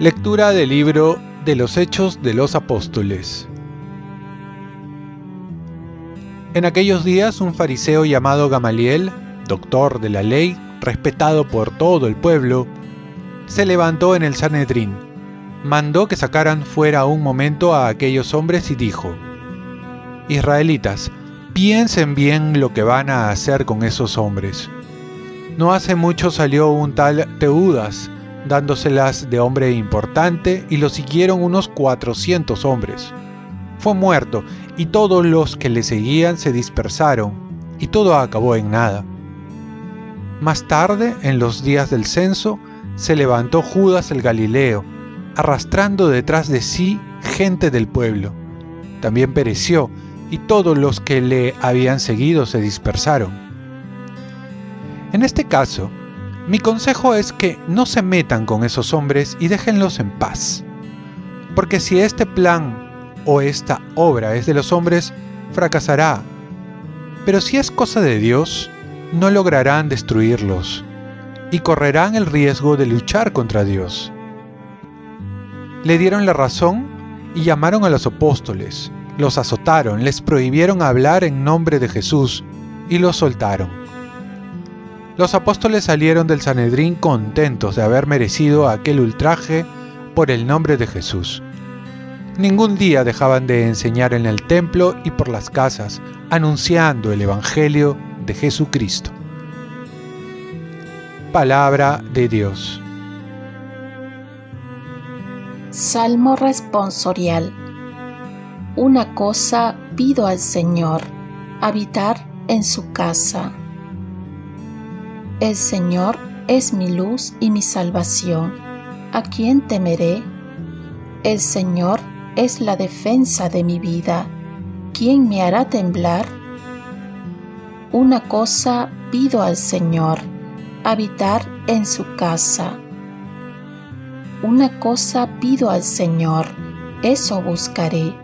Lectura del libro de los Hechos de los Apóstoles. En aquellos días un fariseo llamado Gamaliel, doctor de la ley, respetado por todo el pueblo, se levantó en el Sanedrín, mandó que sacaran fuera un momento a aquellos hombres y dijo, Israelitas, piensen bien lo que van a hacer con esos hombres. No hace mucho salió un tal Teudas, dándoselas de hombre importante, y lo siguieron unos 400 hombres. Fue muerto, y todos los que le seguían se dispersaron, y todo acabó en nada. Más tarde, en los días del censo, se levantó Judas el Galileo, arrastrando detrás de sí gente del pueblo. También pereció, y todos los que le habían seguido se dispersaron. En este caso, mi consejo es que no se metan con esos hombres y déjenlos en paz. Porque si este plan o esta obra es de los hombres, fracasará. Pero si es cosa de Dios, no lograrán destruirlos y correrán el riesgo de luchar contra Dios. Le dieron la razón y llamaron a los apóstoles, los azotaron, les prohibieron hablar en nombre de Jesús y los soltaron. Los apóstoles salieron del Sanedrín contentos de haber merecido aquel ultraje por el nombre de Jesús. Ningún día dejaban de enseñar en el templo y por las casas, anunciando el Evangelio de Jesucristo. Palabra de Dios. Salmo responsorial. Una cosa pido al Señor, habitar en su casa. El Señor es mi luz y mi salvación. ¿A quién temeré? El Señor es la defensa de mi vida. ¿Quién me hará temblar? Una cosa pido al Señor, habitar en su casa. Una cosa pido al Señor, eso buscaré,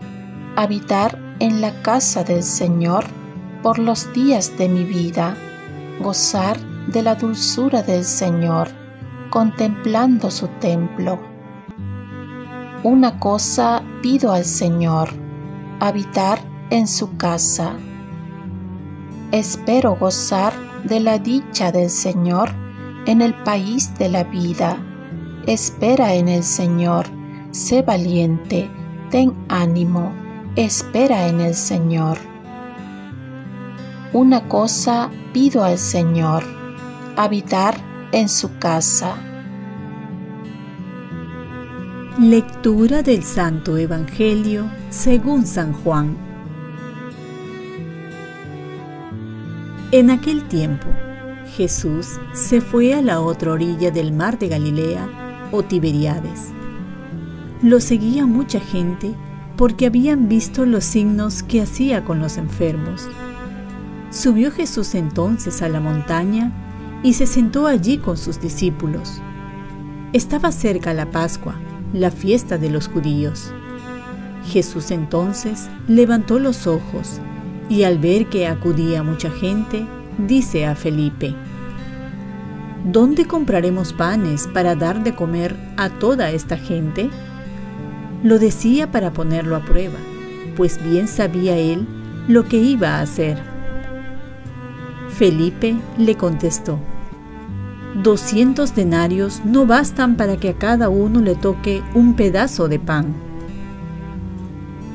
habitar en la casa del Señor por los días de mi vida, gozar de la dulzura del Señor, contemplando su templo. Una cosa pido al Señor, habitar en su casa. Espero gozar de la dicha del Señor en el país de la vida. Espera en el Señor, sé valiente, ten ánimo, espera en el Señor. Una cosa pido al Señor, habitar en su casa. Lectura del Santo Evangelio según San Juan. En aquel tiempo, Jesús se fue a la otra orilla del mar de Galilea o Tiberiades. Lo seguía mucha gente porque habían visto los signos que hacía con los enfermos. Subió Jesús entonces a la montaña y se sentó allí con sus discípulos. Estaba cerca la Pascua, la fiesta de los judíos. Jesús entonces levantó los ojos y al ver que acudía mucha gente, dice a Felipe, ¿Dónde compraremos panes para dar de comer a toda esta gente? Lo decía para ponerlo a prueba, pues bien sabía él lo que iba a hacer. Felipe le contestó, Doscientos denarios no bastan para que a cada uno le toque un pedazo de pan.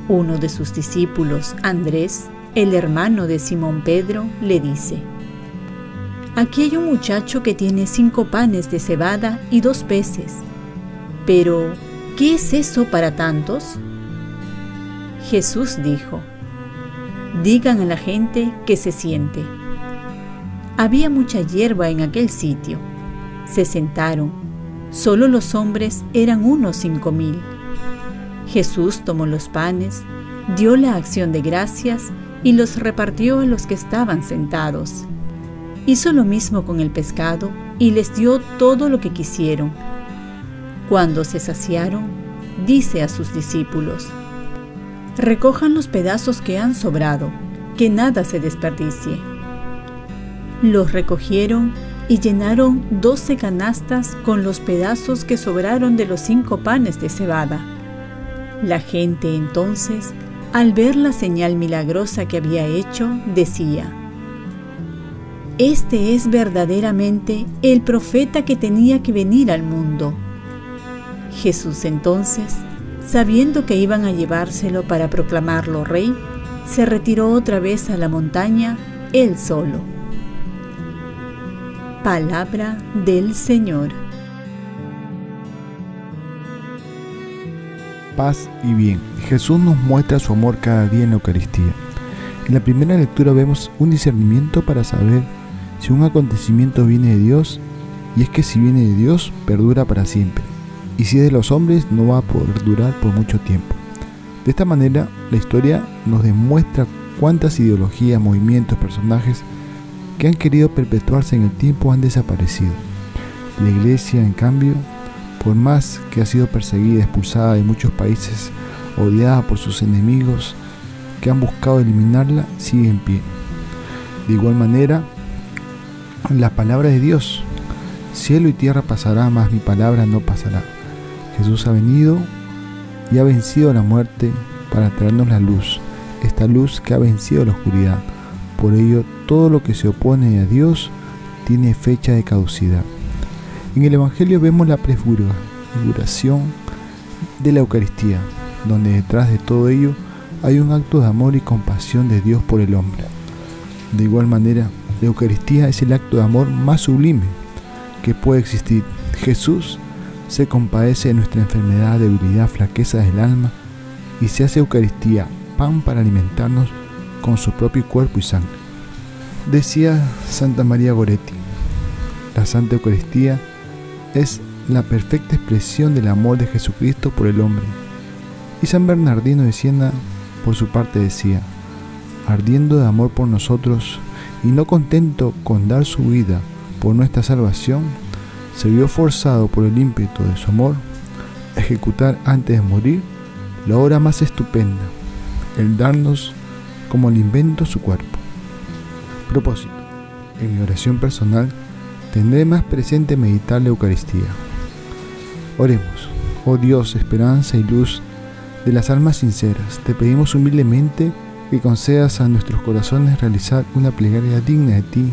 Uno de sus discípulos, Andrés, el hermano de Simón Pedro, le dice, Aquí hay un muchacho que tiene cinco panes de cebada y dos peces. Pero, ¿qué es eso para tantos? Jesús dijo, Digan a la gente que se siente. Había mucha hierba en aquel sitio. Se sentaron. Solo los hombres eran unos cinco mil. Jesús tomó los panes, dio la acción de gracias y los repartió a los que estaban sentados. Hizo lo mismo con el pescado y les dio todo lo que quisieron. Cuando se saciaron, dice a sus discípulos, recojan los pedazos que han sobrado, que nada se desperdicie. Los recogieron y llenaron doce canastas con los pedazos que sobraron de los cinco panes de cebada. La gente entonces, al ver la señal milagrosa que había hecho, decía, Este es verdaderamente el profeta que tenía que venir al mundo. Jesús entonces, sabiendo que iban a llevárselo para proclamarlo rey, se retiró otra vez a la montaña, él solo. Palabra del Señor. Paz y bien. Jesús nos muestra su amor cada día en la Eucaristía. En la primera lectura vemos un discernimiento para saber si un acontecimiento viene de Dios, y es que si viene de Dios, perdura para siempre y si es de los hombres no va a poder durar por mucho tiempo. De esta manera, la historia nos demuestra cuántas ideologías, movimientos, personajes que han querido perpetuarse en el tiempo han desaparecido. La iglesia, en cambio, por más que ha sido perseguida, expulsada de muchos países, odiada por sus enemigos que han buscado eliminarla, sigue en pie. De igual manera, la palabra de Dios, cielo y tierra pasará, mas mi palabra no pasará. Jesús ha venido y ha vencido la muerte para traernos la luz, esta luz que ha vencido la oscuridad. Por ello, todo lo que se opone a Dios tiene fecha de caducidad. En el Evangelio vemos la prefiguración de la Eucaristía, donde detrás de todo ello hay un acto de amor y compasión de Dios por el hombre. De igual manera, la Eucaristía es el acto de amor más sublime que puede existir. Jesús se compadece de nuestra enfermedad, debilidad, flaqueza del alma y se hace Eucaristía, pan para alimentarnos con su propio cuerpo y sangre. Decía Santa María Goretti, la Santa Eucaristía es la perfecta expresión del amor de Jesucristo por el hombre. Y San Bernardino de Siena, por su parte, decía, ardiendo de amor por nosotros y no contento con dar su vida por nuestra salvación, se vio forzado por el ímpetu de su amor a ejecutar antes de morir la obra más estupenda, el darnos como el invento su cuerpo. Propósito. En mi oración personal tendré más presente meditar la Eucaristía. Oremos. Oh Dios, esperanza y luz de las almas sinceras, te pedimos humildemente que concedas a nuestros corazones realizar una plegaria digna de ti